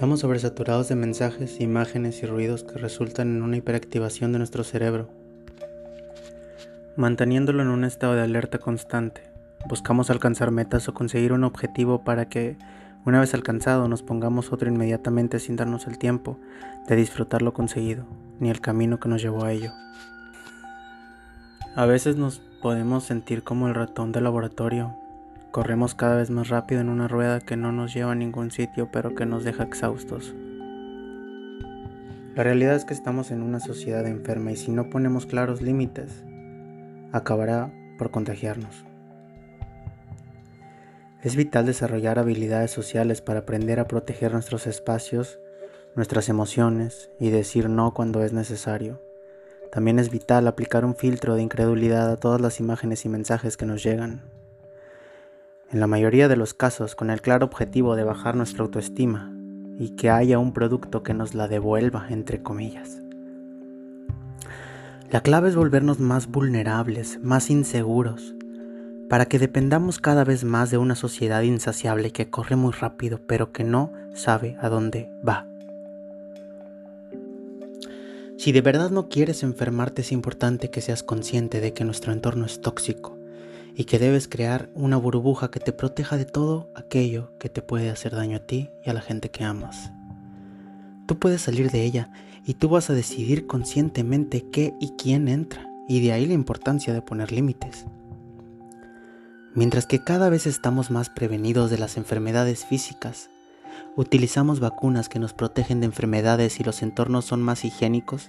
Estamos sobresaturados de mensajes, imágenes y ruidos que resultan en una hiperactivación de nuestro cerebro, manteniéndolo en un estado de alerta constante. Buscamos alcanzar metas o conseguir un objetivo para que, una vez alcanzado, nos pongamos otro inmediatamente sin darnos el tiempo de disfrutar lo conseguido, ni el camino que nos llevó a ello. A veces nos podemos sentir como el ratón de laboratorio Corremos cada vez más rápido en una rueda que no nos lleva a ningún sitio pero que nos deja exhaustos. La realidad es que estamos en una sociedad enferma y si no ponemos claros límites, acabará por contagiarnos. Es vital desarrollar habilidades sociales para aprender a proteger nuestros espacios, nuestras emociones y decir no cuando es necesario. También es vital aplicar un filtro de incredulidad a todas las imágenes y mensajes que nos llegan en la mayoría de los casos con el claro objetivo de bajar nuestra autoestima y que haya un producto que nos la devuelva, entre comillas. La clave es volvernos más vulnerables, más inseguros, para que dependamos cada vez más de una sociedad insaciable que corre muy rápido pero que no sabe a dónde va. Si de verdad no quieres enfermarte es importante que seas consciente de que nuestro entorno es tóxico y que debes crear una burbuja que te proteja de todo aquello que te puede hacer daño a ti y a la gente que amas. Tú puedes salir de ella y tú vas a decidir conscientemente qué y quién entra, y de ahí la importancia de poner límites. Mientras que cada vez estamos más prevenidos de las enfermedades físicas, utilizamos vacunas que nos protegen de enfermedades y los entornos son más higiénicos,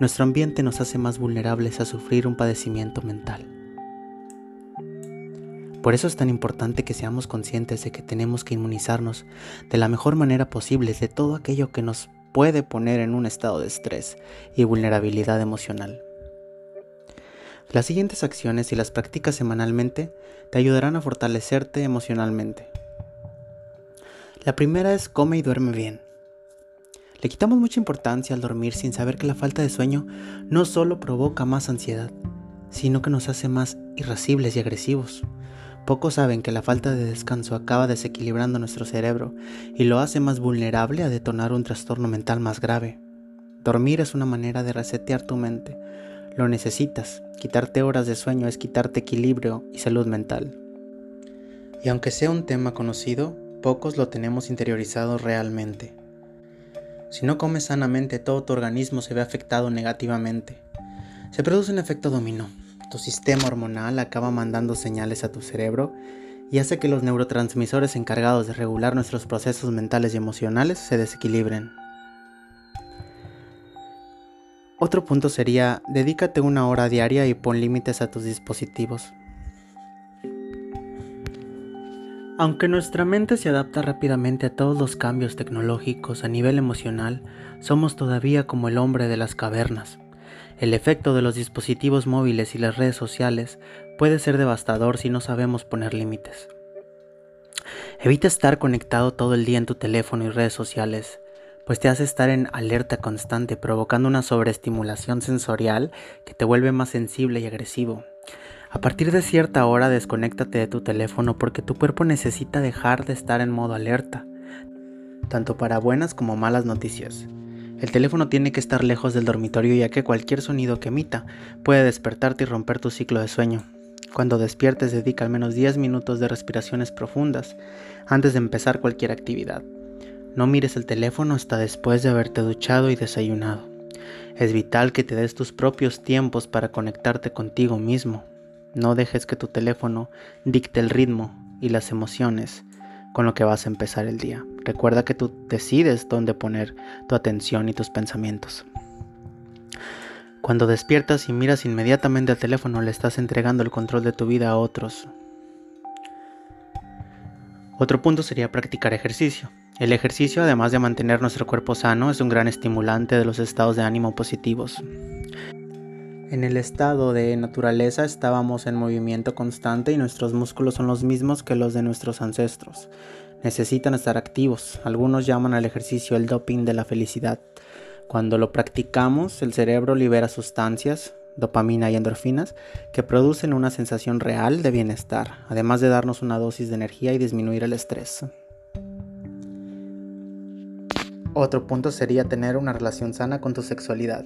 nuestro ambiente nos hace más vulnerables a sufrir un padecimiento mental. Por eso es tan importante que seamos conscientes de que tenemos que inmunizarnos de la mejor manera posible de todo aquello que nos puede poner en un estado de estrés y vulnerabilidad emocional. Las siguientes acciones, si las practicas semanalmente, te ayudarán a fortalecerte emocionalmente. La primera es come y duerme bien. Le quitamos mucha importancia al dormir sin saber que la falta de sueño no solo provoca más ansiedad, sino que nos hace más irascibles y agresivos. Pocos saben que la falta de descanso acaba desequilibrando nuestro cerebro y lo hace más vulnerable a detonar un trastorno mental más grave. Dormir es una manera de resetear tu mente. Lo necesitas. Quitarte horas de sueño es quitarte equilibrio y salud mental. Y aunque sea un tema conocido, pocos lo tenemos interiorizado realmente. Si no comes sanamente, todo tu organismo se ve afectado negativamente. Se produce un efecto dominó tu sistema hormonal acaba mandando señales a tu cerebro y hace que los neurotransmisores encargados de regular nuestros procesos mentales y emocionales se desequilibren. Otro punto sería, dedícate una hora diaria y pon límites a tus dispositivos. Aunque nuestra mente se adapta rápidamente a todos los cambios tecnológicos a nivel emocional, somos todavía como el hombre de las cavernas. El efecto de los dispositivos móviles y las redes sociales puede ser devastador si no sabemos poner límites. Evita estar conectado todo el día en tu teléfono y redes sociales, pues te hace estar en alerta constante, provocando una sobreestimulación sensorial que te vuelve más sensible y agresivo. A partir de cierta hora desconéctate de tu teléfono porque tu cuerpo necesita dejar de estar en modo alerta, tanto para buenas como malas noticias. El teléfono tiene que estar lejos del dormitorio ya que cualquier sonido que emita puede despertarte y romper tu ciclo de sueño. Cuando despiertes dedica al menos 10 minutos de respiraciones profundas antes de empezar cualquier actividad. No mires el teléfono hasta después de haberte duchado y desayunado. Es vital que te des tus propios tiempos para conectarte contigo mismo. No dejes que tu teléfono dicte el ritmo y las emociones con lo que vas a empezar el día. Recuerda que tú decides dónde poner tu atención y tus pensamientos. Cuando despiertas y miras inmediatamente al teléfono, le estás entregando el control de tu vida a otros. Otro punto sería practicar ejercicio. El ejercicio, además de mantener nuestro cuerpo sano, es un gran estimulante de los estados de ánimo positivos. En el estado de naturaleza estábamos en movimiento constante y nuestros músculos son los mismos que los de nuestros ancestros. Necesitan estar activos. Algunos llaman al ejercicio el doping de la felicidad, Cuando lo practicamos, el cerebro libera sustancias, dopamina y endorfinas, que producen una sensación real de bienestar, además de darnos una dosis de energía y disminuir el estrés. Otro punto sería tener una relación sana con tu sexualidad.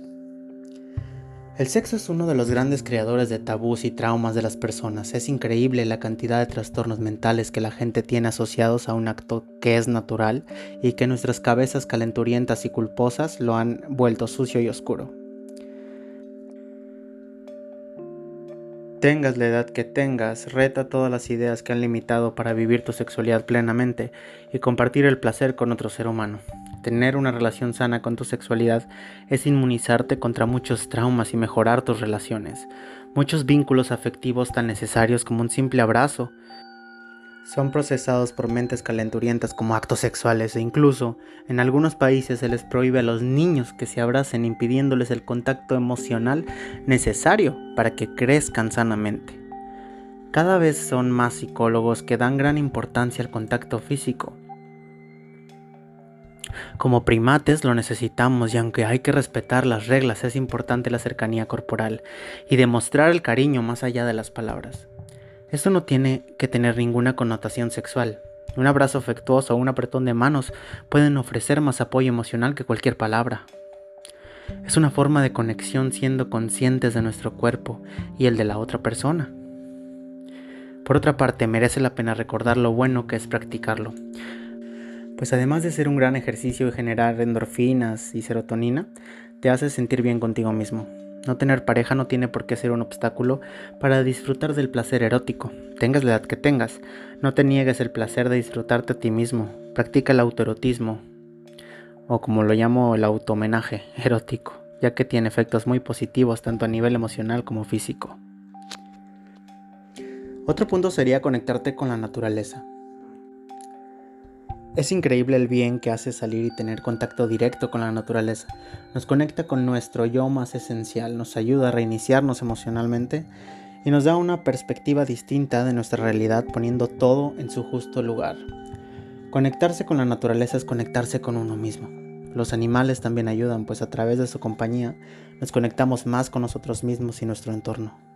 El sexo es uno de los grandes creadores de tabús y traumas de las personas. Es increíble la cantidad de trastornos mentales que la gente tiene asociados a un acto que es natural y que nuestras cabezas calenturientas y culposas lo han vuelto sucio y oscuro. Tengas la edad que tengas, reta todas las ideas que han limitado para vivir tu sexualidad plenamente y compartir el placer con otro ser humano. Tener una relación sana con tu sexualidad es inmunizarte contra muchos traumas y mejorar tus relaciones. Muchos vínculos afectivos tan necesarios como un simple abrazo son procesados por mentes calenturientas como actos sexuales e incluso en algunos países se les prohíbe a los niños que se abracen impidiéndoles el contacto emocional necesario para que crezcan sanamente. Cada vez son más psicólogos que dan gran importancia al contacto físico. Como primates lo necesitamos y aunque hay que respetar las reglas es importante la cercanía corporal y demostrar el cariño más allá de las palabras. Esto no tiene que tener ninguna connotación sexual. Un abrazo afectuoso o un apretón de manos pueden ofrecer más apoyo emocional que cualquier palabra. Es una forma de conexión siendo conscientes de nuestro cuerpo y el de la otra persona. Por otra parte, merece la pena recordar lo bueno que es practicarlo, pues además de ser un gran ejercicio y generar endorfinas y serotonina, te hace sentir bien contigo mismo. No tener pareja no tiene por qué ser un obstáculo para disfrutar del placer erótico, tengas la edad que tengas. No te niegues el placer de disfrutarte a ti mismo. Practica el autoerotismo, o como lo llamo el automenaje erótico, ya que tiene efectos muy positivos tanto a nivel emocional como físico. Otro punto sería conectarte con la naturaleza. Es increíble el bien que hace salir y tener contacto directo con la naturaleza. Nos conecta con nuestro yo más esencial, nos ayuda a reiniciarnos emocionalmente y nos da una perspectiva distinta de nuestra realidad poniendo todo en su justo lugar. Conectarse con la naturaleza es conectarse con uno mismo. Los animales también ayudan, pues a través de su compañía nos conectamos más con nosotros mismos y nuestro entorno.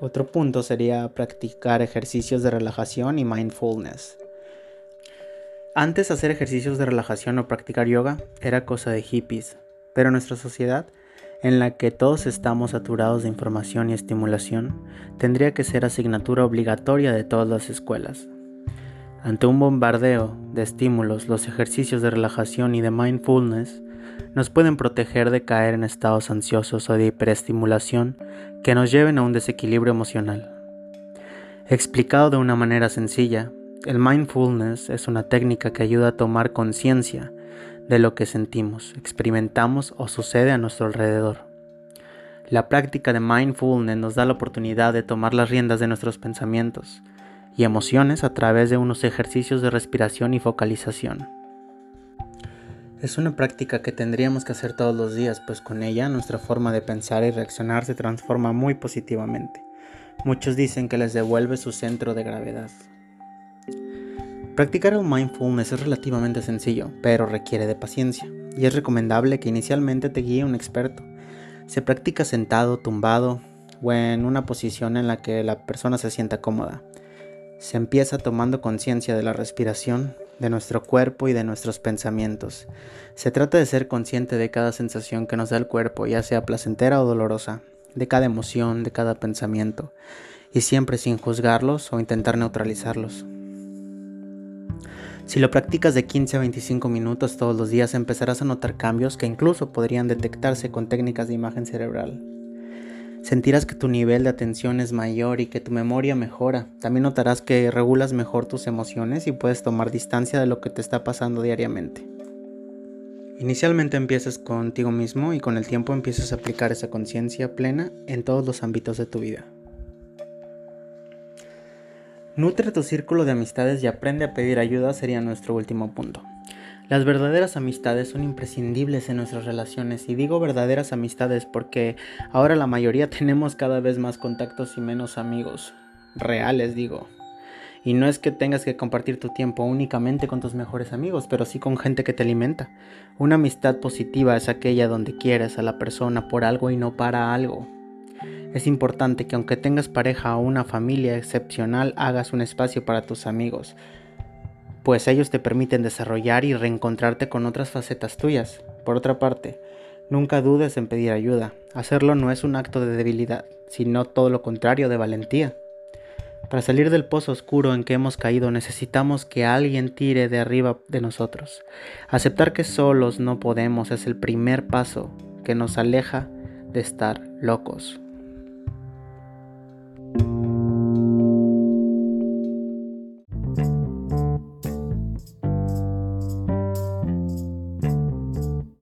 Otro punto sería practicar ejercicios de relajación y mindfulness. Antes hacer ejercicios de relajación o practicar yoga era cosa de hippies, pero nuestra sociedad, en la que todos estamos saturados de información y estimulación, tendría que ser asignatura obligatoria de todas las escuelas. Ante un bombardeo de estímulos, los ejercicios de relajación y de mindfulness nos pueden proteger de caer en estados ansiosos o de hiperestimulación que nos lleven a un desequilibrio emocional. Explicado de una manera sencilla, el mindfulness es una técnica que ayuda a tomar conciencia de lo que sentimos, experimentamos o sucede a nuestro alrededor. La práctica de mindfulness nos da la oportunidad de tomar las riendas de nuestros pensamientos y emociones a través de unos ejercicios de respiración y focalización. Es una práctica que tendríamos que hacer todos los días, pues con ella nuestra forma de pensar y reaccionar se transforma muy positivamente. Muchos dicen que les devuelve su centro de gravedad. Practicar el mindfulness es relativamente sencillo, pero requiere de paciencia, y es recomendable que inicialmente te guíe un experto. Se practica sentado, tumbado o en una posición en la que la persona se sienta cómoda. Se empieza tomando conciencia de la respiración, de nuestro cuerpo y de nuestros pensamientos. Se trata de ser consciente de cada sensación que nos da el cuerpo, ya sea placentera o dolorosa, de cada emoción, de cada pensamiento, y siempre sin juzgarlos o intentar neutralizarlos. Si lo practicas de 15 a 25 minutos todos los días empezarás a notar cambios que incluso podrían detectarse con técnicas de imagen cerebral. Sentirás que tu nivel de atención es mayor y que tu memoria mejora. También notarás que regulas mejor tus emociones y puedes tomar distancia de lo que te está pasando diariamente. Inicialmente empiezas contigo mismo y con el tiempo empiezas a aplicar esa conciencia plena en todos los ámbitos de tu vida. Nutre tu círculo de amistades y aprende a pedir ayuda sería nuestro último punto. Las verdaderas amistades son imprescindibles en nuestras relaciones y digo verdaderas amistades porque ahora la mayoría tenemos cada vez más contactos y menos amigos. Reales digo. Y no es que tengas que compartir tu tiempo únicamente con tus mejores amigos, pero sí con gente que te alimenta. Una amistad positiva es aquella donde quieres a la persona por algo y no para algo. Es importante que aunque tengas pareja o una familia excepcional, hagas un espacio para tus amigos, pues ellos te permiten desarrollar y reencontrarte con otras facetas tuyas. Por otra parte, nunca dudes en pedir ayuda. Hacerlo no es un acto de debilidad, sino todo lo contrario de valentía. Para salir del pozo oscuro en que hemos caído necesitamos que alguien tire de arriba de nosotros. Aceptar que solos no podemos es el primer paso que nos aleja de estar locos.